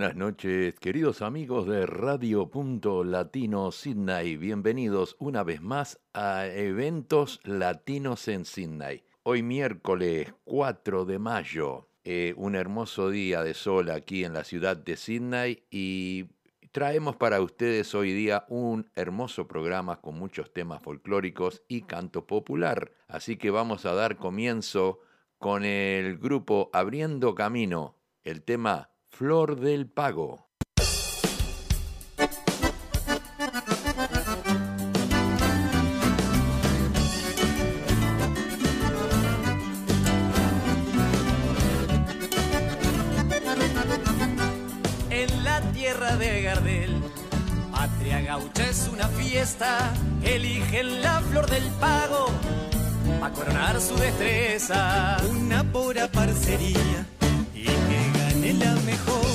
Buenas noches, queridos amigos de Radio Punto Latino Sydney. Bienvenidos una vez más a Eventos Latinos en Sydney. Hoy miércoles 4 de mayo, eh, un hermoso día de sol aquí en la ciudad de Sydney y traemos para ustedes hoy día un hermoso programa con muchos temas folclóricos y canto popular. Así que vamos a dar comienzo con el grupo Abriendo Camino, el tema Flor del Pago. En la tierra de Gardel, patria gaucha es una fiesta, eligen la flor del pago a coronar su destreza. Una pura parcería y que la mejor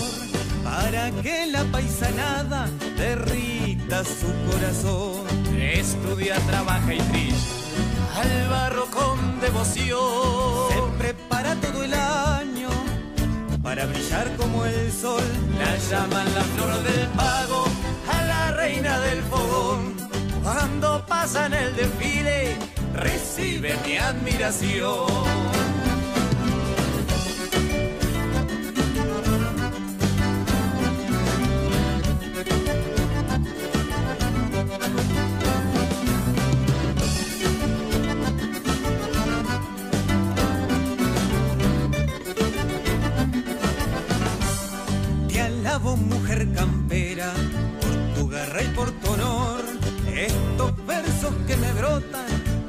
para que la paisanada derrita su corazón. Estudia, trabaja y trilla al barro con devoción. Se prepara todo el año para brillar como el sol. La llaman la flor del pago a la reina del fogón. Cuando pasan el desfile, recibe mi admiración. Campera por tu garra y por tu honor. Estos versos que me brotan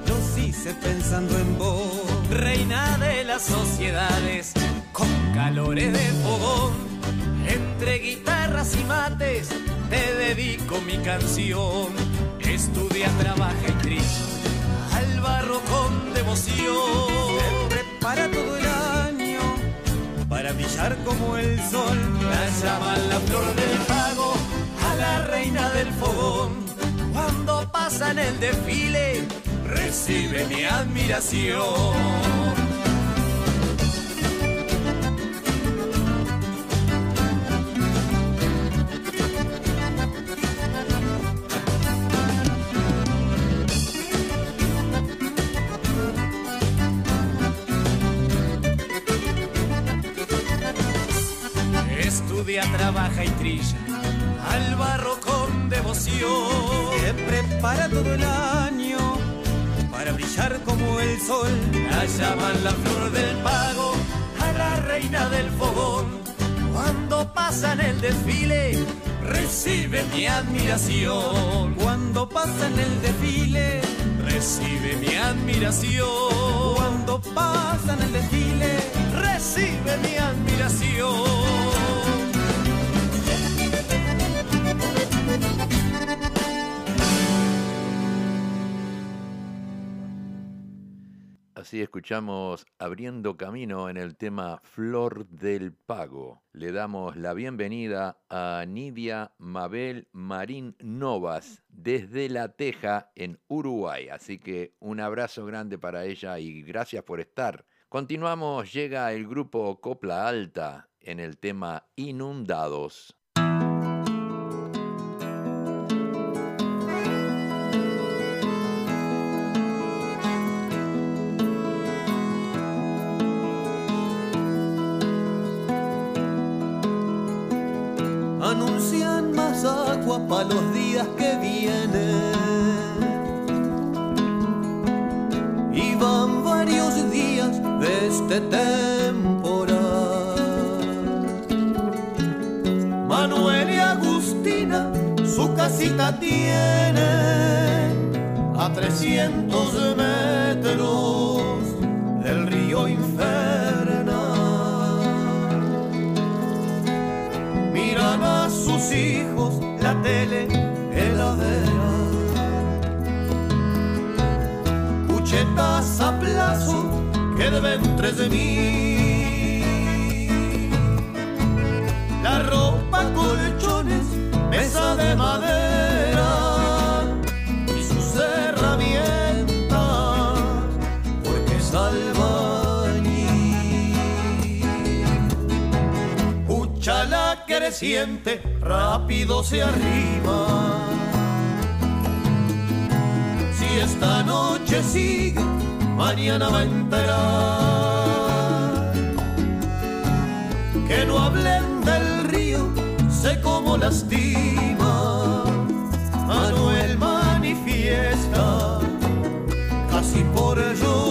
los hice pensando en vos. reina de las sociedades, con calores de fogón, entre guitarras y mates, te dedico mi canción. Estudia, trabaja y trilla, al barro con devoción. Se prepara todo el para brillar como el sol. La llaman la flor del pago, a la reina del fogón. Cuando pasan el desfile, recibe mi admiración. Estudia, trabaja y trilla al barro con devoción. Se prepara todo el año para brillar como el sol. La llaman la flor del pago a la reina del fogón. Cuando pasan el desfile, recibe mi admiración. Cuando pasa en el desfile, Recibe mi admiración. cuando pasa en el desfile, Recibe mi admiración. Así escuchamos Abriendo Camino en el tema Flor del Pago. Le damos la bienvenida a Nidia Mabel Marín Novas desde La Teja en Uruguay. Así que un abrazo grande para ella y gracias por estar. Continuamos, llega el grupo Copla Alta en el tema Inundados. Más agua para los días que vienen. Y van varios días de este temporal. Manuel y Agustina su casita tienen a 300 metros del río infernal. A sus hijos la tele heladera. Cuchetas a plazo que deben tres de mí. La ropa, colchones, creciente, rápido se arriba. Si esta noche sigue, mañana va a entrar. Que no hablen del río, sé cómo lastima. Manuel manifiesta, casi por llorar.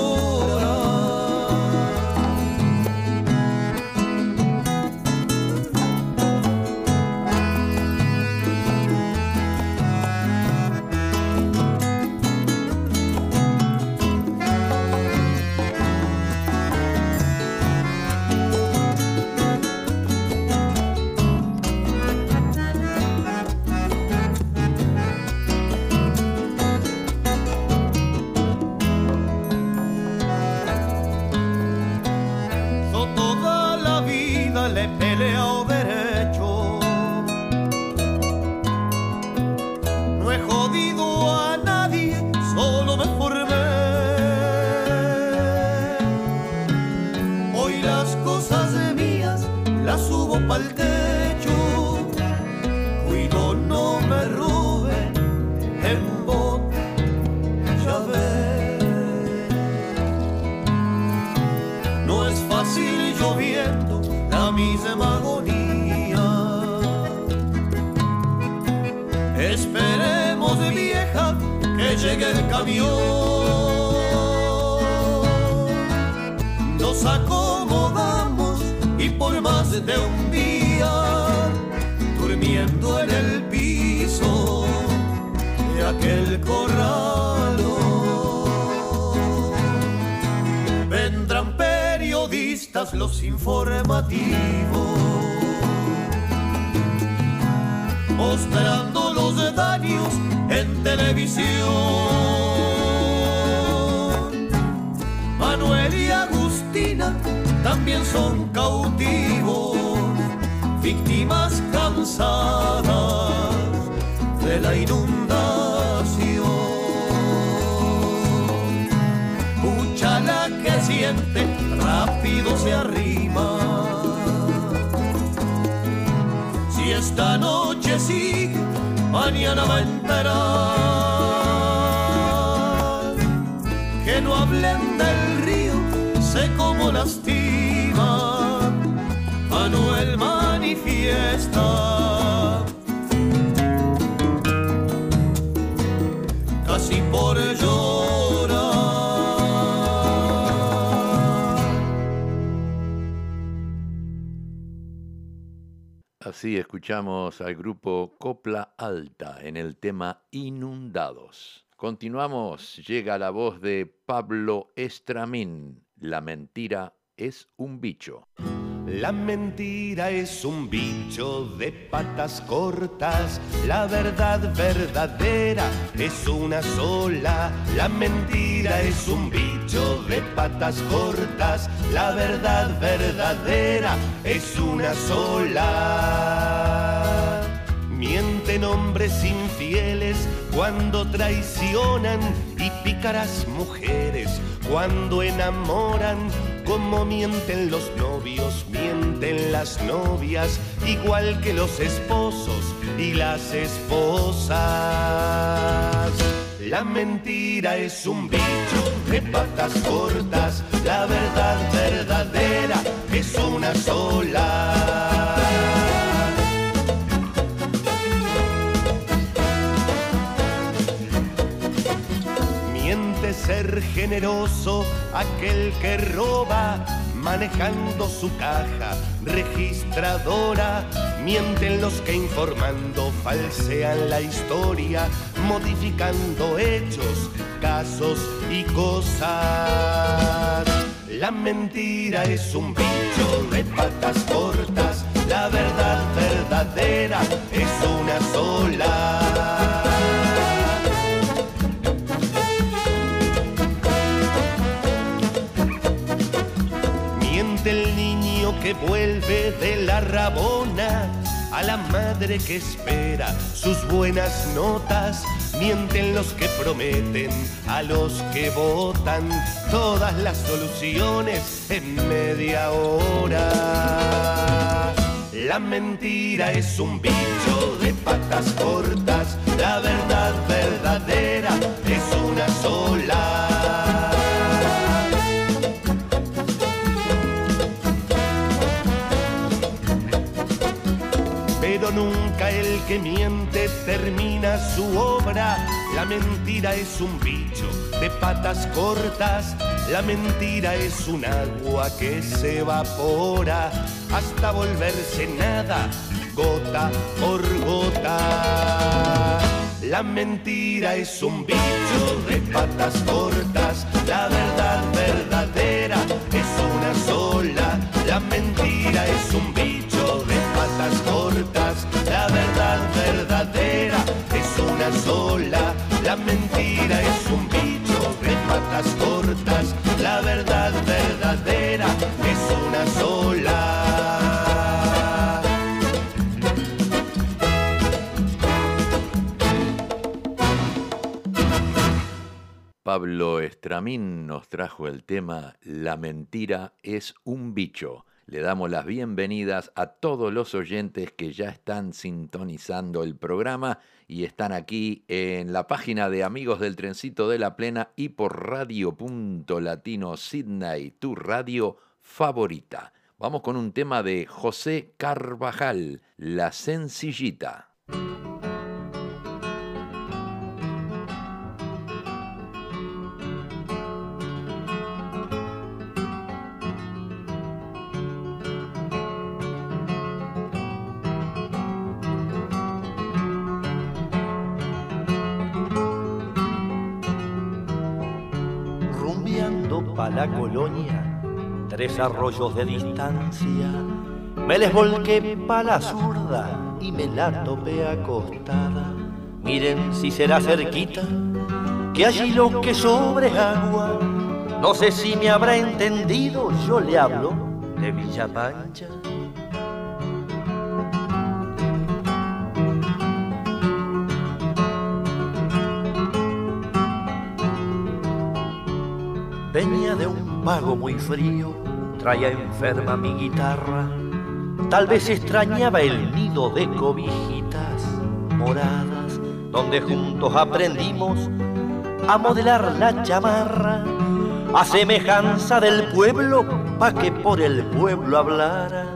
El camión. Nos acomodamos y por más de un día, durmiendo en el piso de aquel corralo. Vendrán periodistas los informativos, mostrando los daños en televisión. Manuel y Agustina también son cautivos, víctimas cansadas de la inundación. Pucha la que siente, rápido se arrima. Si esta noche sigue, mañana va a enterar. Que no hablen del río, sé cómo lastima. Manuel manifiesta. Así escuchamos al grupo Copla Alta en el tema Inundados. Continuamos, llega la voz de Pablo Estramín. La mentira es un bicho. La mentira es un bicho de patas cortas, la verdad verdadera es una sola. La mentira es un bicho de patas cortas, la verdad verdadera es una sola. Mienten hombres infieles cuando traicionan y pícaras mujeres cuando enamoran. Como mienten los novios, mienten las novias, igual que los esposos y las esposas. La mentira es un bicho de patas cortas, la verdad verdadera es una sola. Ser generoso aquel que roba, manejando su caja registradora. Mienten los que informando falsean la historia, modificando hechos, casos y cosas. La mentira es un bicho de patas cortas, la verdad verdadera es una sola. Niño que vuelve de la rabona a la madre que espera sus buenas notas. Mienten los que prometen a los que votan todas las soluciones en media hora. La mentira es un bicho de patas cortas, la verdad verdadera es una sola. Pero nunca el que miente termina su obra. La mentira es un bicho de patas cortas. La mentira es un agua que se evapora hasta volverse nada, gota por gota. La mentira es un bicho de patas cortas, la verdad verdadera es una sola. La mentira sola. La mentira es un bicho de patas cortas, la verdad verdadera es una sola. Pablo Estramín nos trajo el tema La mentira es un bicho. Le damos las bienvenidas a todos los oyentes que ya están sintonizando el programa y están aquí en la página de Amigos del Trencito de la Plena y por radio.latino Sydney, tu radio favorita. Vamos con un tema de José Carvajal, La Sencillita. La colonia, tres arroyos de distancia, me les volqué pa' la zurda y me la topé acostada. Miren si será cerquita, que allí lo que sobre agua. No sé si me habrá entendido, yo le hablo de Villa Pancha. De un mago muy frío, traía enferma mi guitarra. Tal vez extrañaba el nido de cobijitas moradas, donde juntos aprendimos a modelar la chamarra, a semejanza del pueblo, pa' que por el pueblo hablara.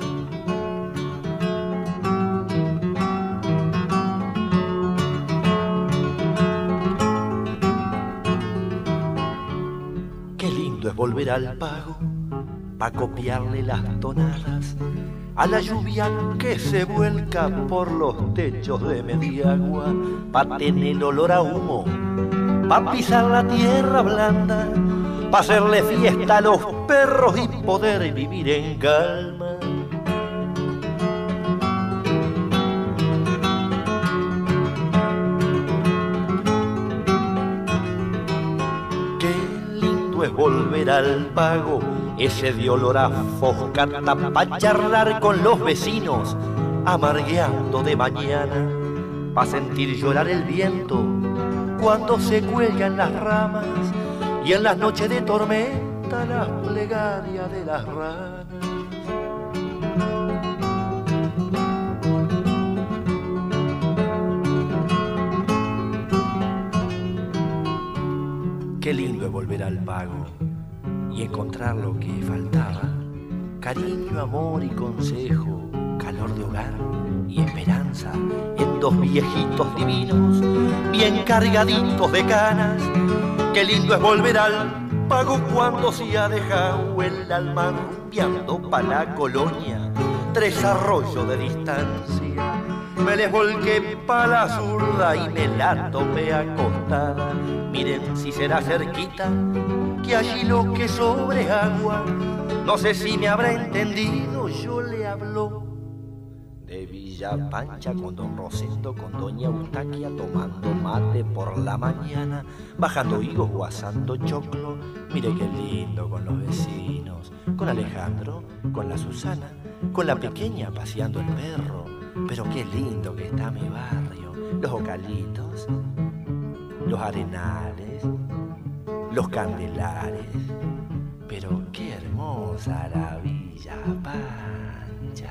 Al pago pa' copiarle las tonadas a la lluvia que se vuelca por los techos de Mediagua, pa' tener olor a humo, pa' pisar la tierra blanda, pa' hacerle fiesta a los perros y poder vivir en calma. Volver al pago, ese de olor a foscata pa' charlar con los vecinos, amargueando de mañana, pa' sentir llorar el viento cuando se cuelgan las ramas y en las noches de tormenta las plegarias de las ranas. Qué lindo es volver al pago y encontrar lo que faltaba. Cariño, amor y consejo, calor de hogar y esperanza en dos viejitos divinos, bien cargaditos de canas. Qué lindo es volver al pago cuando se ha dejado el alma rumbeando pa' la colonia, tres arroyos de distancia me les volqué pa' la zurda y me la topé Miren si será cerquita, que allí lo que sobre agua. No sé si me habrá entendido, yo le hablo de Villa Pancha con don Rosendo, con doña Eustaquia tomando mate por la mañana, bajando higos, guasando choclo. Mire qué lindo con los vecinos, con Alejandro, con la Susana, con la pequeña paseando el perro pero qué lindo que está mi barrio. Los ocalitos, los arenales, los candelares. Pero qué hermosa la Villa Pancha.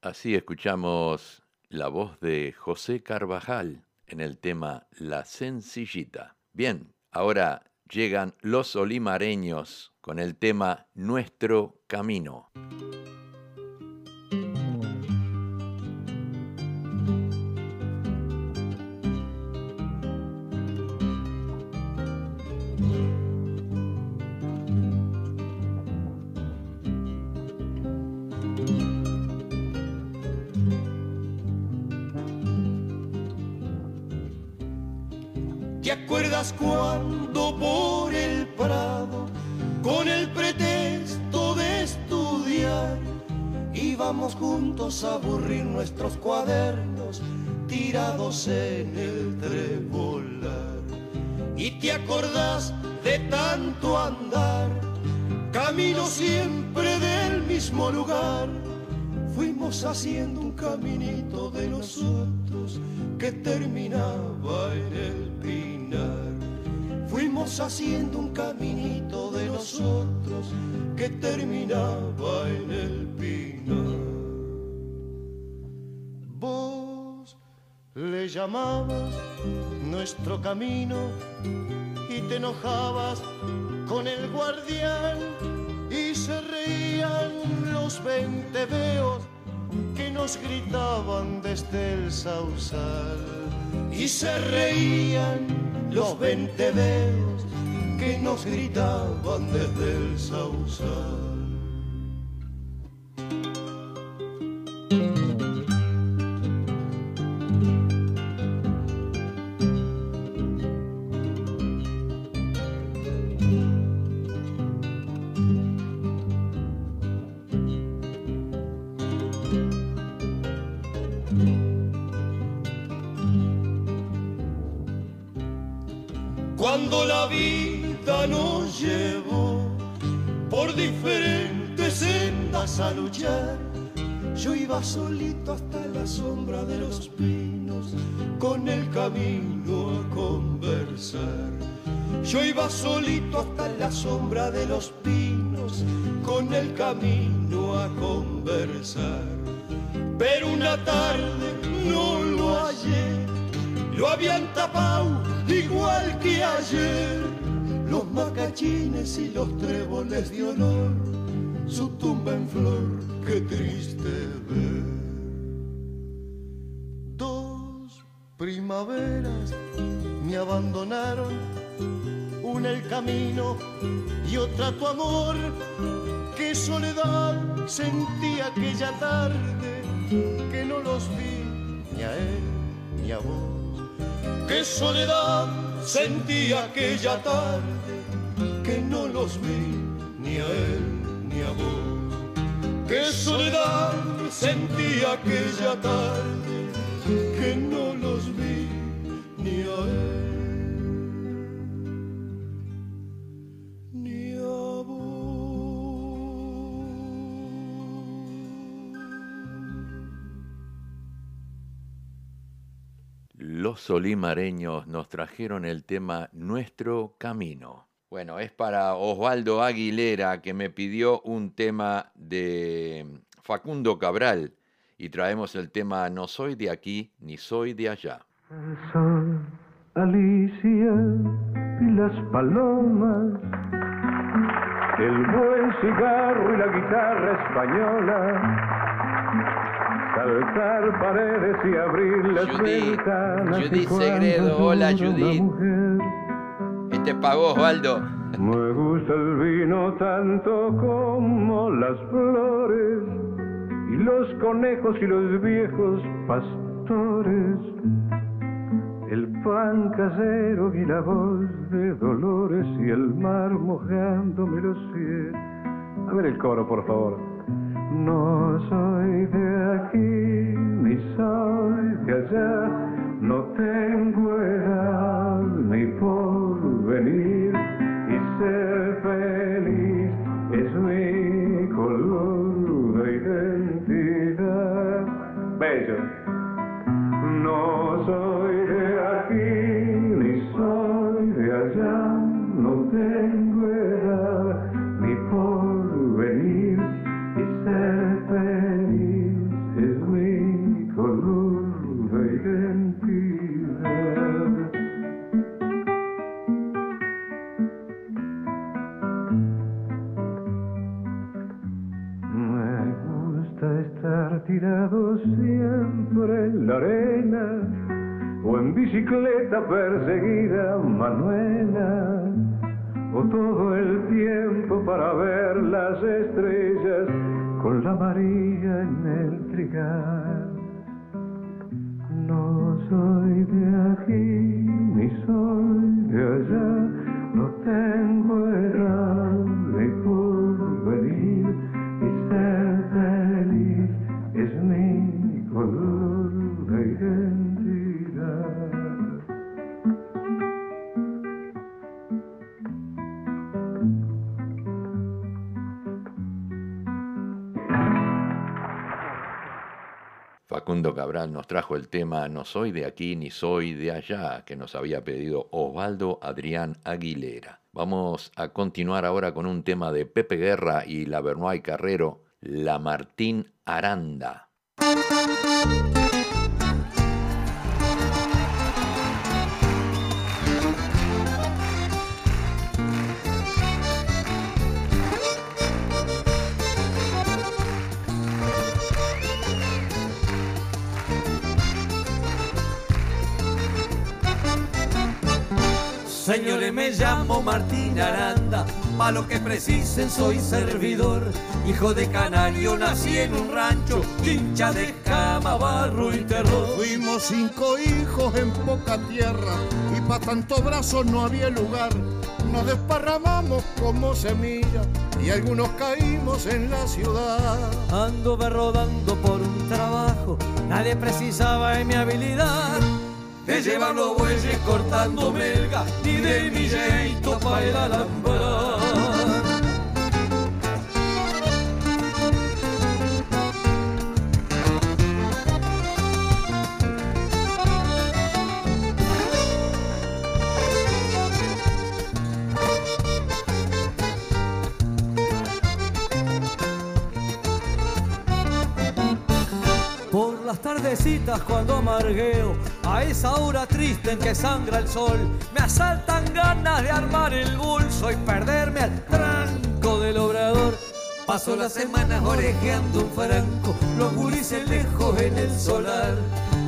Así escuchamos la voz de José Carvajal en el tema La Sencillita. Bien, ahora llegan los olimareños con el tema Nuestro Camino. ¿Te acuerdas cuando por el Prado, con el pretexto de estudiar, íbamos juntos a aburrir nuestros cuadernos tirados en el trebolar? ¿Y te acordás de tanto andar, camino siempre del mismo lugar? Fuimos haciendo un caminito de nosotros que terminaba en el pinar. Fuimos haciendo un caminito de nosotros que terminaba en el pinar. Vos le llamabas nuestro camino y te enojabas con el guardián y se reían los veos que nos gritaban desde el sausal y se reían los veos que nos gritaban desde el sausal. Iba solito hasta la sombra de los pinos con el camino a conversar. Yo iba solito hasta la sombra de los pinos con el camino a conversar. Pero una tarde no lo hallé, lo habían tapado igual que ayer, los macachines y los tréboles de honor, su tumba en flor, qué triste ver. Dos primaveras me abandonaron, una el camino y otra tu amor, qué soledad sentí aquella tarde, que no los vi ni a él ni a vos qué soledad sentí aquella tarde que no los vi ni a él ni a vos. Qué soledad sentí aquella tarde que no los vi ni a él ni a Los solimareños nos trajeron el tema Nuestro Camino. Bueno, es para Osvaldo Aguilera que me pidió un tema de Facundo Cabral y traemos el tema No soy de aquí ni soy de allá. El sol, Alicia y las palomas, el buen cigarro y la guitarra española, saltar paredes y abrir las Judith, ventanas. Judith Segredo, hola, Judith. Vos, Osvaldo. Me gusta el vino tanto como las flores y los conejos y los viejos pastores. El pan casero y la voz de Dolores y el mar mojándome los pies. A ver el coro, por favor. No soy de aquí ni soy de allá, no tengo edad tema No soy de aquí ni soy de allá, que nos había pedido Osvaldo Adrián Aguilera. Vamos a continuar ahora con un tema de Pepe Guerra y la Bernoy Carrero, La Martín Aranda. Señores, me llamo Martín Aranda, pa' lo que precisen soy servidor. Hijo de canario, nací en un rancho, hincha de cama, barro y terror. Fuimos cinco hijos en poca tierra y pa' tanto brazo no había lugar. Nos desparramamos como semilla y algunos caímos en la ciudad. Anduve rodando por un trabajo, nadie precisaba de mi habilidad. De llevar los bueyes cortando melga, ni de mi jeito pa' el alambrado. Tardecitas cuando amargueo, a esa hora triste en que sangra el sol, me asaltan ganas de armar el bolso y perderme al tranco del obrador. Paso las semanas orejeando un franco, los gurises lejos en el solar.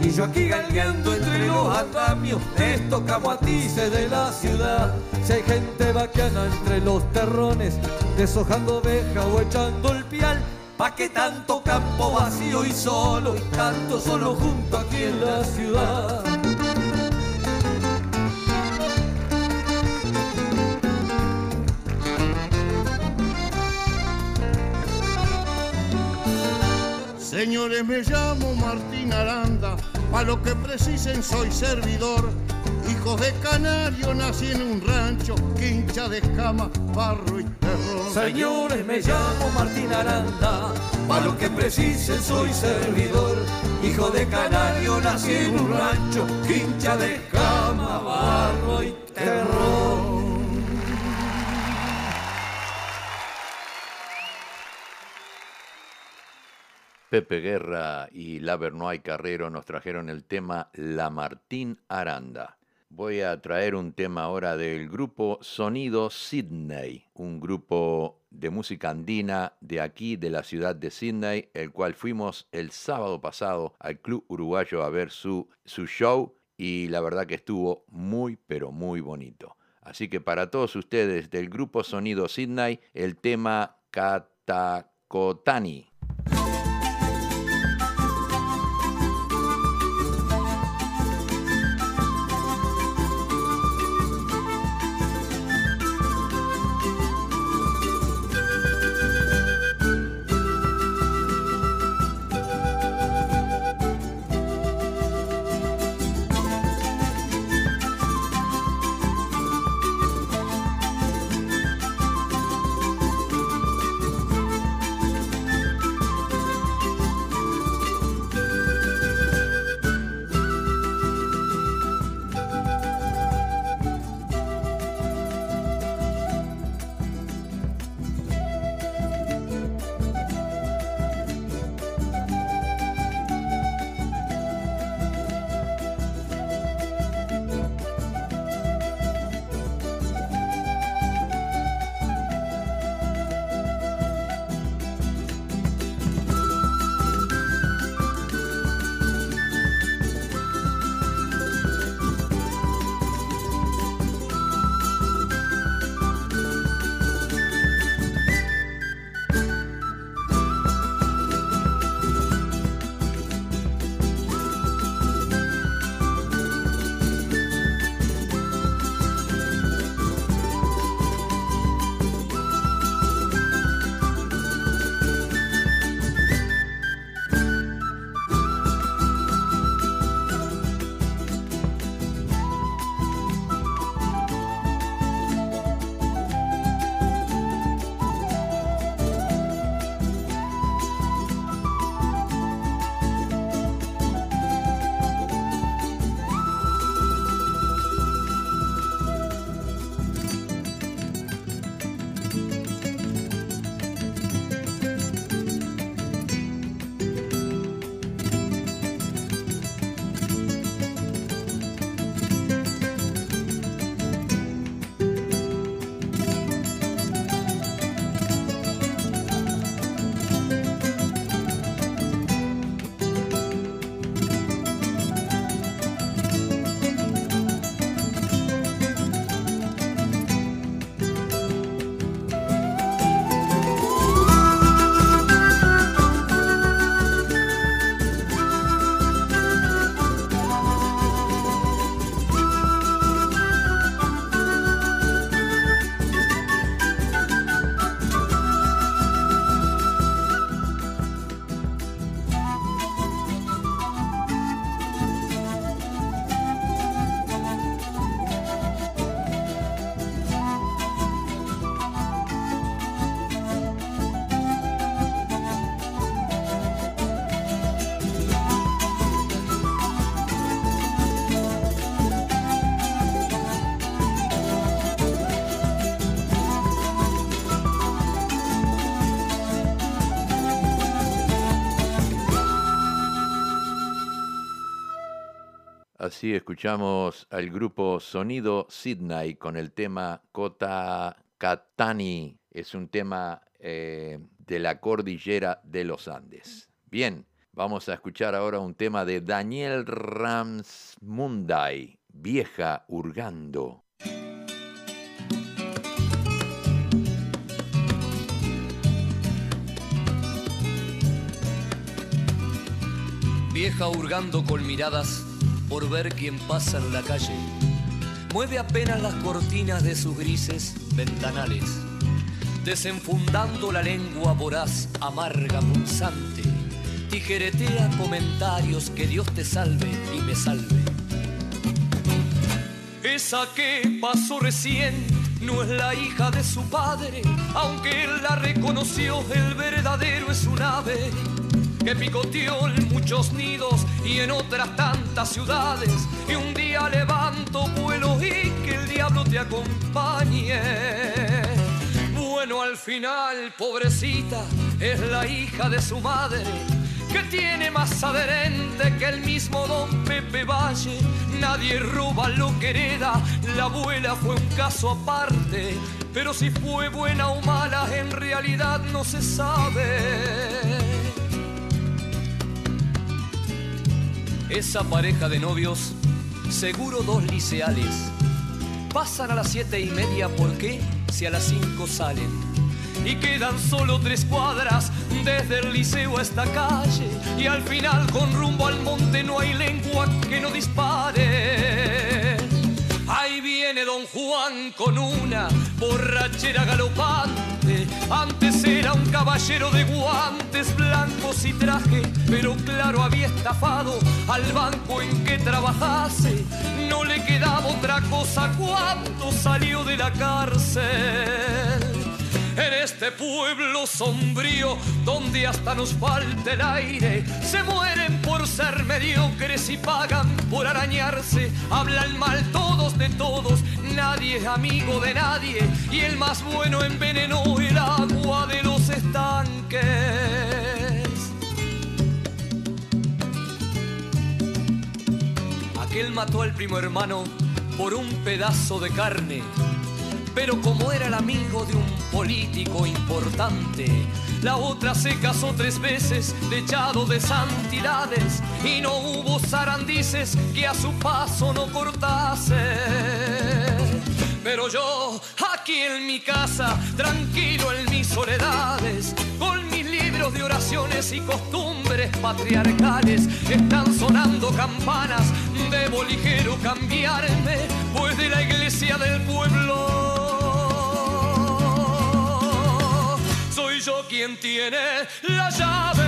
Y yo aquí galgueando entre los andamios de estos camuatices de la ciudad. Si hay gente vaquiana entre los terrones, deshojando oveja o echando el pial. ¿Pa' qué tanto campo vacío y solo y tanto solo junto aquí en la ciudad? Señores, me llamo Martín Aranda, pa' lo que precisen soy servidor. Hijos de canario, nací en un rancho, quincha de escama, barro y terror. Señores, me llamo Martín Aranda, pa' lo que precisen soy servidor. Hijo de canario, nací en un rancho, hincha de cama, barro y terror. Pepe Guerra y la Bernoy Carrero nos trajeron el tema La Martín Aranda. Voy a traer un tema ahora del grupo Sonido Sydney, un grupo de música andina de aquí, de la ciudad de Sydney, el cual fuimos el sábado pasado al Club Uruguayo a ver su, su show y la verdad que estuvo muy, pero muy bonito. Así que para todos ustedes del grupo Sonido Sydney, el tema Katakotani. Así escuchamos al grupo Sonido Sydney con el tema Kota Katani. Es un tema eh, de la cordillera de los Andes. Bien, vamos a escuchar ahora un tema de Daniel Ramsmunday, Vieja Hurgando. Vieja hurgando con miradas por ver quién pasa en la calle. Mueve apenas las cortinas de sus grises ventanales, desenfundando la lengua voraz, amarga, punzante. Tijeretea comentarios que Dios te salve y me salve. Esa que pasó recién no es la hija de su padre, aunque él la reconoció, el verdadero es un ave que picoteó en muchos nidos y en otras tantas ciudades. Y un día levanto vuelo y que el diablo te acompañe. Bueno, al final, pobrecita, es la hija de su madre. Que tiene más adherente que el mismo don Pepe Valle. Nadie roba lo que hereda, la abuela fue un caso aparte. Pero si fue buena o mala, en realidad no se sabe. Esa pareja de novios, seguro dos liceales, pasan a las siete y media, ¿por qué? Si a las cinco salen. Y quedan solo tres cuadras desde el liceo a esta calle. Y al final con rumbo al monte no hay lengua que no dispare. Ahí viene don Juan con una borrachera galopante. Antes era un caballero de guantes blancos y traje, pero claro había estafado al banco en que trabajase. No le quedaba otra cosa cuando salió de la cárcel. En este pueblo sombrío, donde hasta nos falta el aire, se mueren por ser mediocres y pagan por arañarse. Hablan mal todos de todos, nadie es amigo de nadie, y el más bueno envenenó el agua de los estanques. Aquel mató al primo hermano por un pedazo de carne pero como era el amigo de un político importante, la otra se casó tres veces, echado de santidades, y no hubo zarandices que a su paso no cortase. Pero yo, aquí en mi casa, tranquilo en mis soledades, con mis libros de oraciones y costumbres patriarcales, están sonando campanas, debo ligero cambiarme, pues de la iglesia del pueblo soy yo quien tiene la llave.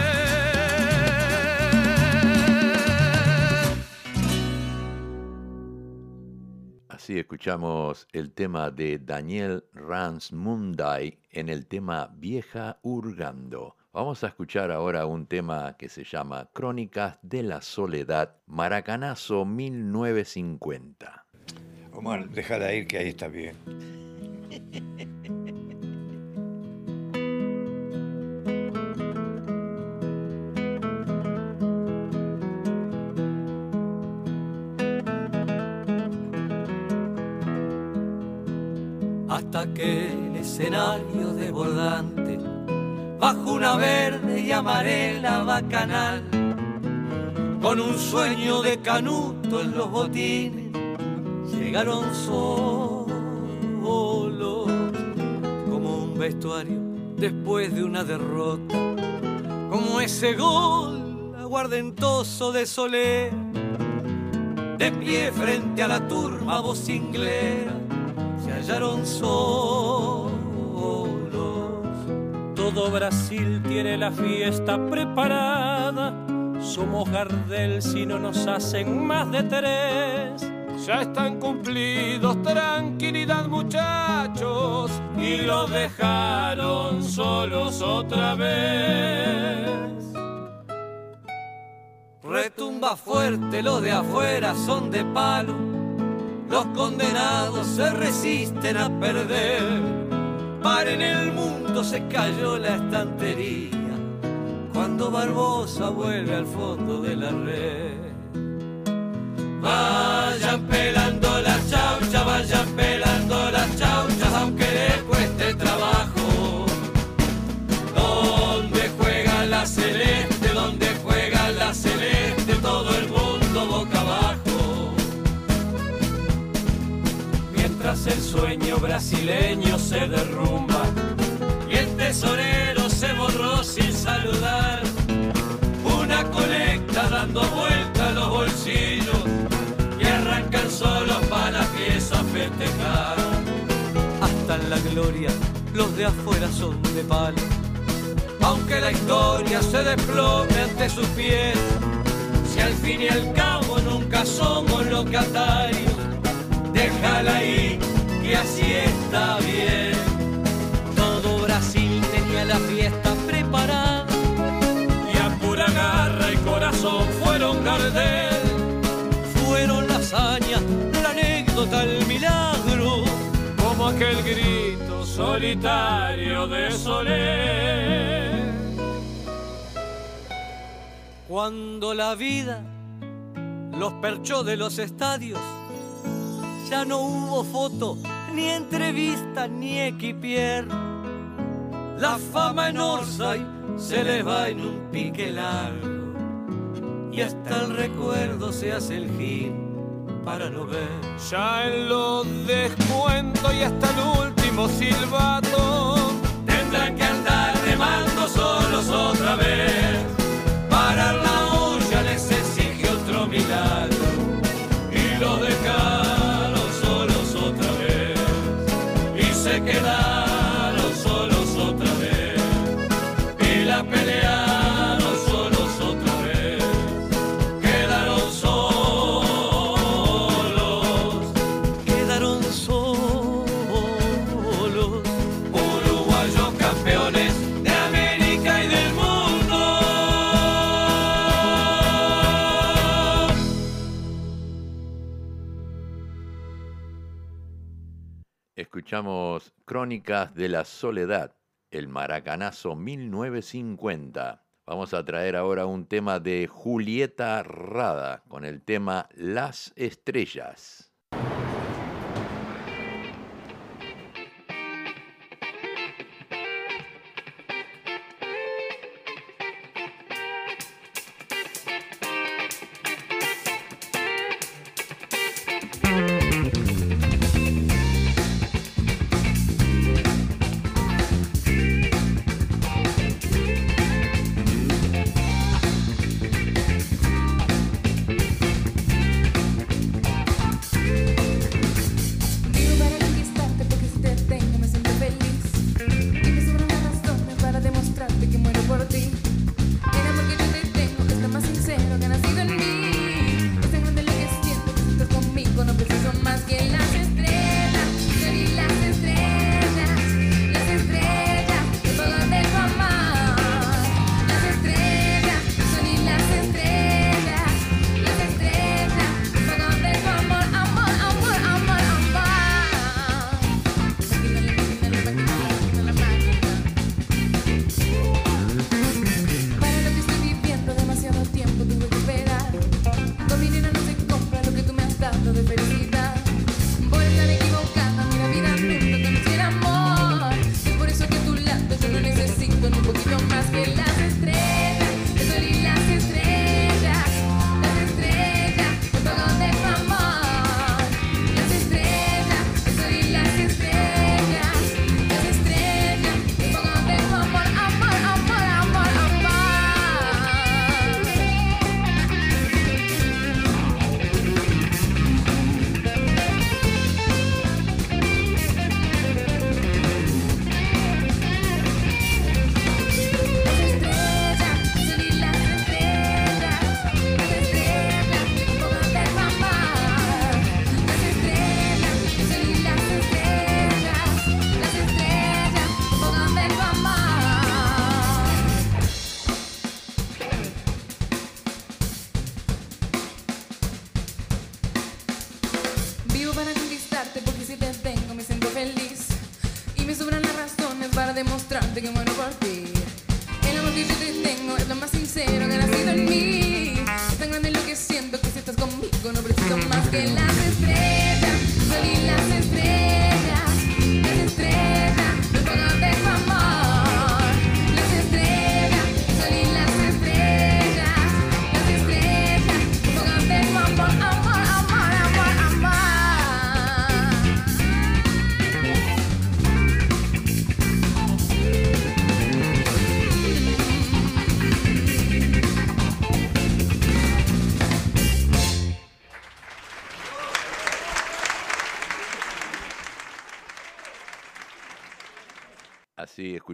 Así escuchamos el tema de Daniel Ransmunday en el tema Vieja Hurgando. Vamos a escuchar ahora un tema que se llama Crónicas de la Soledad, Maracanazo 1950. Omar, déjala ir que ahí está bien. hasta que el escenario desbordante, bajo una verde y amarela bacanal, con un sueño de canuto en los botines, llegaron solos como un vestuario después de una derrota, como ese gol aguardentoso de Soler, de pie frente a la turba vocinglera se hallaron solos. Todo Brasil tiene la fiesta preparada. Somos Gardel si no nos hacen más de tres. Ya están cumplidos, tranquilidad muchachos. Y los dejaron solos otra vez. Retumba fuerte, los de afuera son de palo los condenados se resisten a perder. Para en el mundo se cayó la estantería cuando Barbosa vuelve al fondo de la red. Vayan pelando las chauchas, vayan pelando las chauchas, aunque les cueste trabajo. Donde juega la celeste, brasileño se derrumba y el tesorero se borró sin saludar. Una colecta dando vuelta a los bolsillos y arrancan solos para la pieza festejar. Hasta en la gloria los de afuera son de palo. Aunque la historia se desplome ante sus pies, si al fin y al cabo nunca somos locatarios, déjala ahí y así está bien. Todo Brasil tenía la fiesta preparada y a pura garra y corazón fueron Gardel. Fueron la hazaña, la anécdota, el milagro, como aquel grito solitario de Soler. Cuando la vida los perchó de los estadios, ya no hubo foto, ni entrevista, ni equipier. La fama en Orsay se les va en un pique largo y hasta el recuerdo se hace el gil para no ver. Ya en los descuentos y hasta el último silbato tendrán que andar remando solos otra vez. Escuchamos Crónicas de la Soledad, el Maracanazo 1950. Vamos a traer ahora un tema de Julieta Rada con el tema Las Estrellas.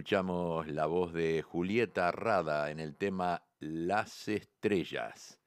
Escuchamos la voz de Julieta Rada en el tema Las Estrellas.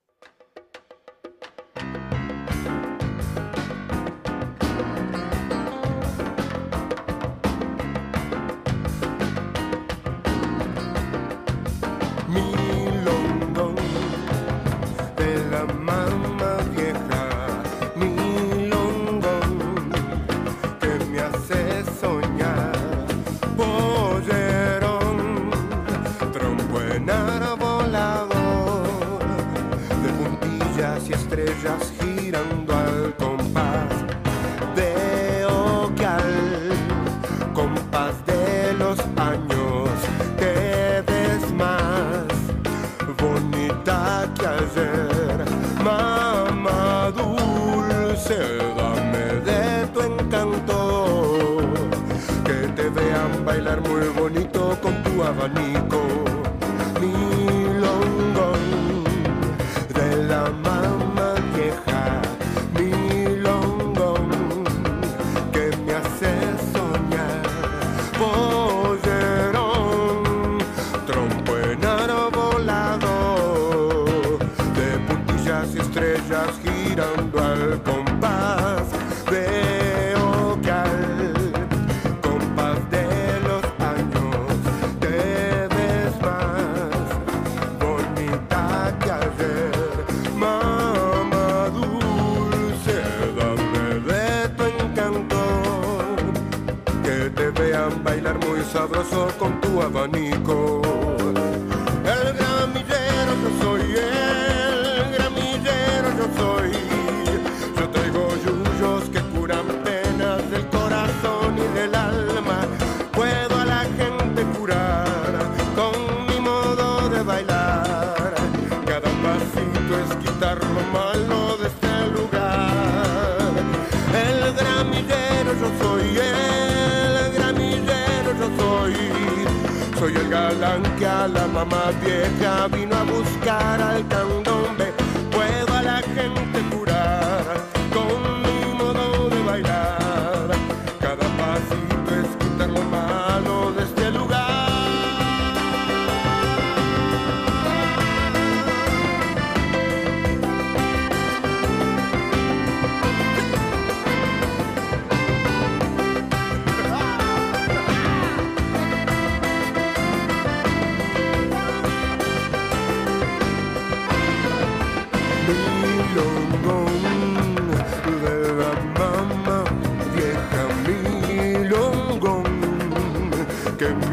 mamá vieja vino a buscar al candón.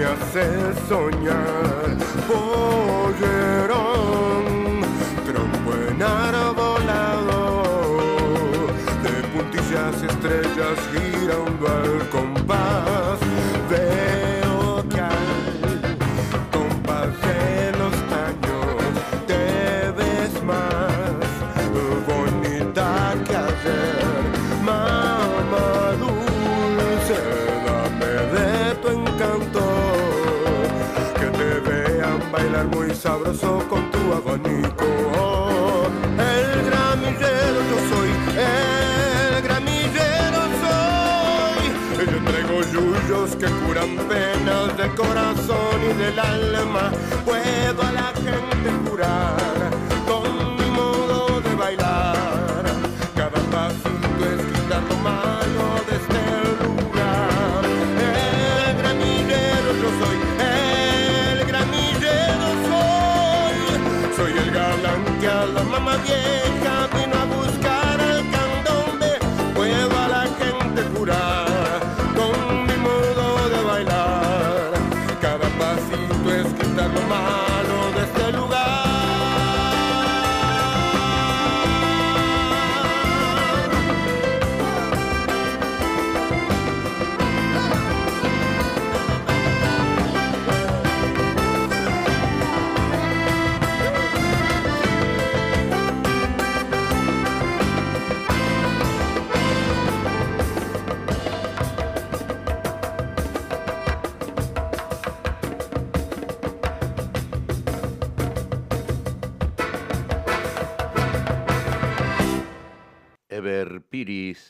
hace soñar. Pollerón, trompo enarbolado, de puntillas estrellas gira un balcón. sabroso con tu abanico. El gramillero yo soy, el gramillero soy. Y yo traigo yuyos que curan penas del corazón y del alma. Puedo a la gente curar.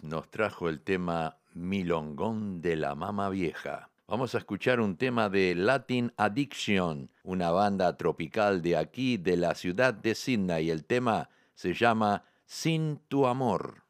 Nos trajo el tema Milongón de la Mama Vieja. Vamos a escuchar un tema de Latin Addiction, una banda tropical de aquí, de la ciudad de Sydney. El tema se llama Sin tu amor.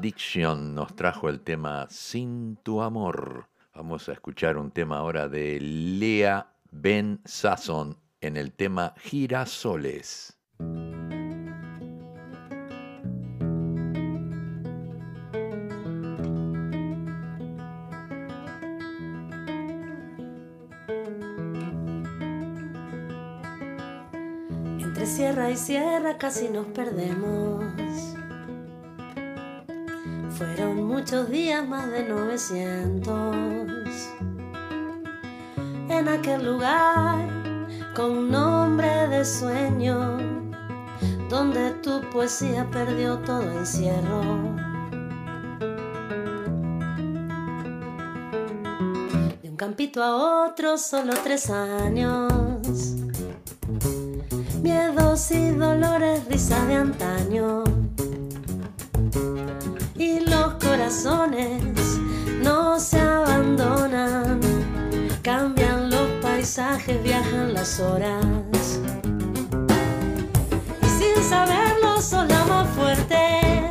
Addiction nos trajo el tema Sin tu amor. Vamos a escuchar un tema ahora de Lea Ben Sasson en el tema Girasoles. Entre sierra y sierra casi nos perdemos fueron muchos días, más de 900. En aquel lugar, con nombre de sueño, donde tu poesía perdió todo encierro. De un campito a otro, solo tres años. Miedos y dolores, risa de antaño corazones no se abandonan, cambian los paisajes, viajan las horas. Y sin saberlo, sos la más fuerte.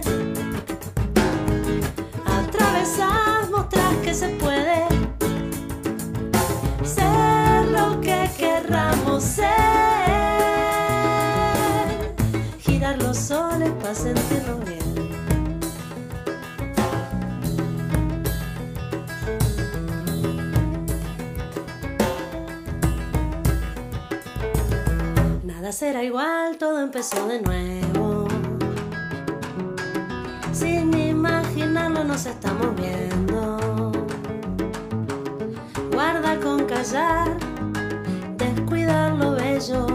Atravesamos tras que se puede ser lo que querramos ser. Girar los soles para sentirnos bien. Será igual, todo empezó de nuevo. Sin imaginarlo nos estamos viendo. Guarda con callar, descuidar lo bello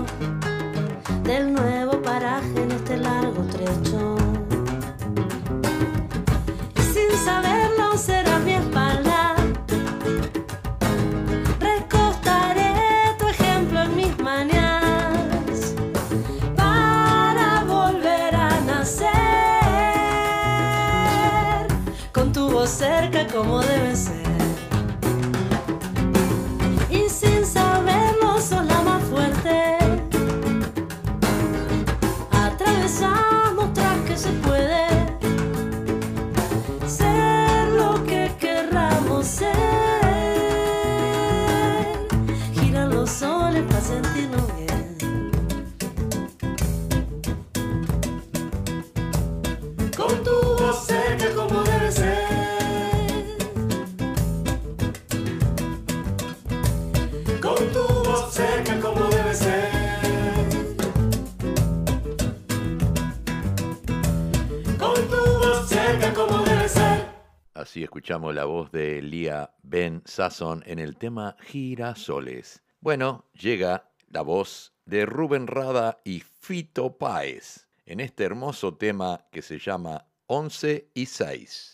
del nuevo paraje en este largo trecho. Como debe ser. Así escuchamos la voz de Lía Ben Sasson en el tema Girasoles. Bueno, llega la voz de Rubén Rada y Fito Páez en este hermoso tema que se llama 11 y 6.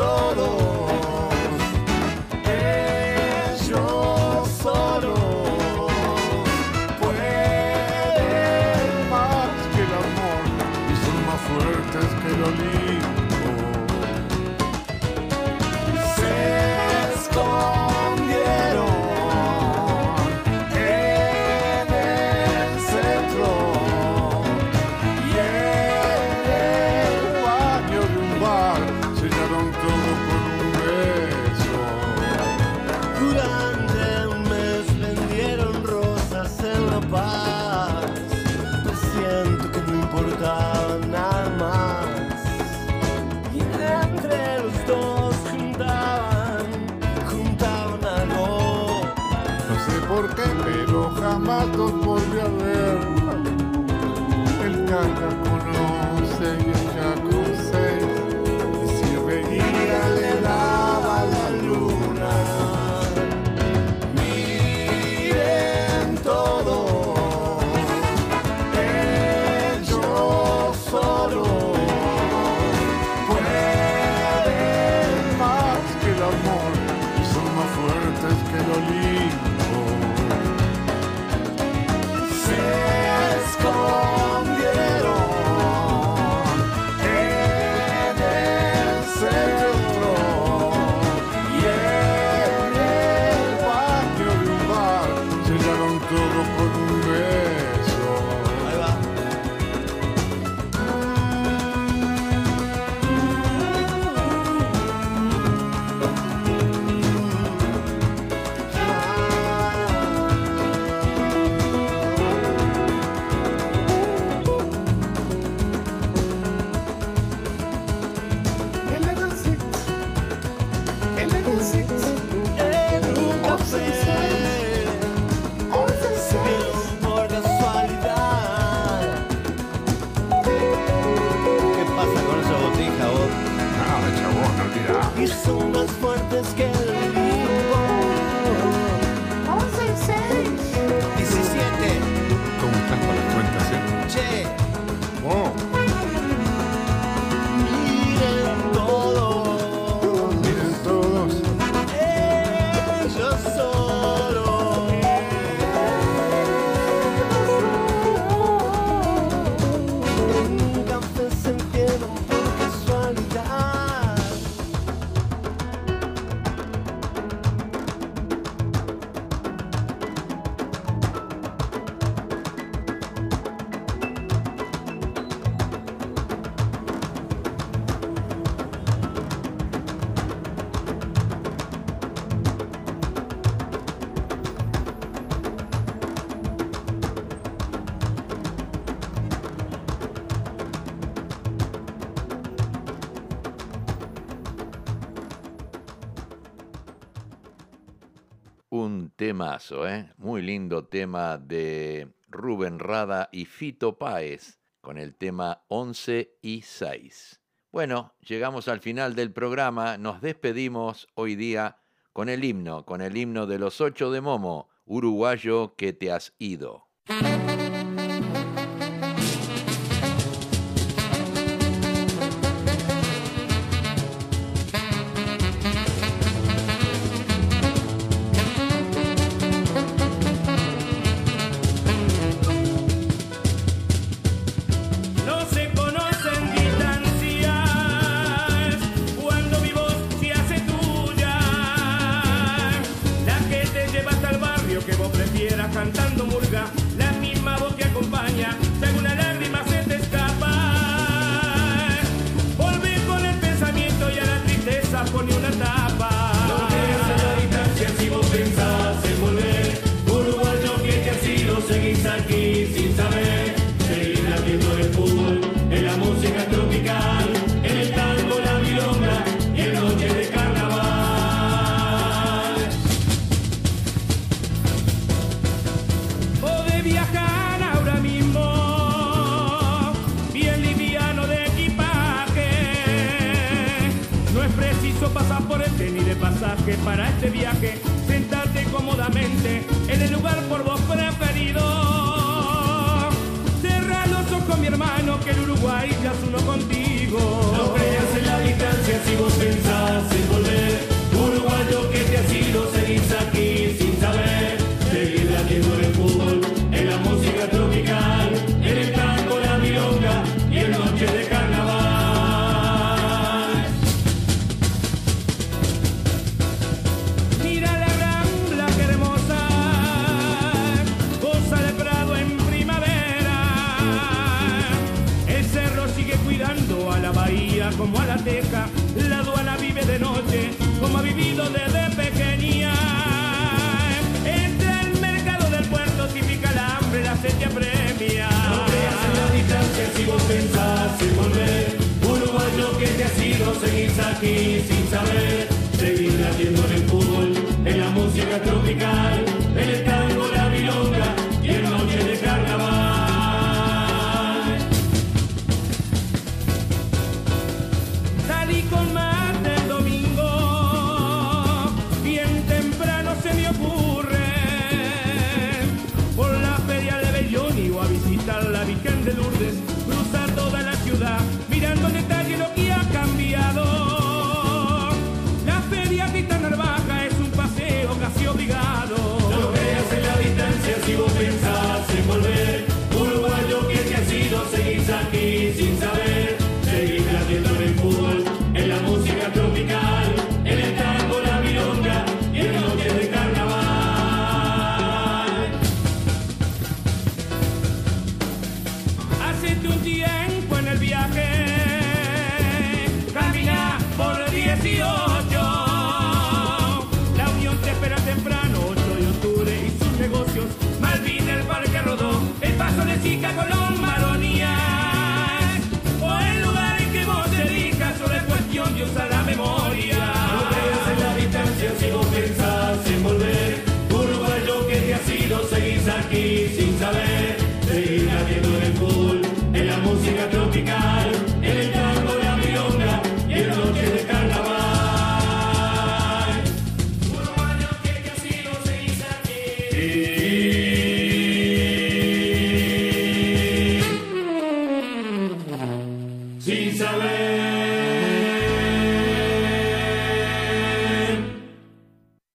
Miren jamás ¿eh? Muy lindo tema de Rubén Rada y Fito Páez con el tema 11 y 6. Bueno, llegamos al final del programa, nos despedimos hoy día con el himno, con el himno de los ocho de Momo, uruguayo que te has ido. aki sintza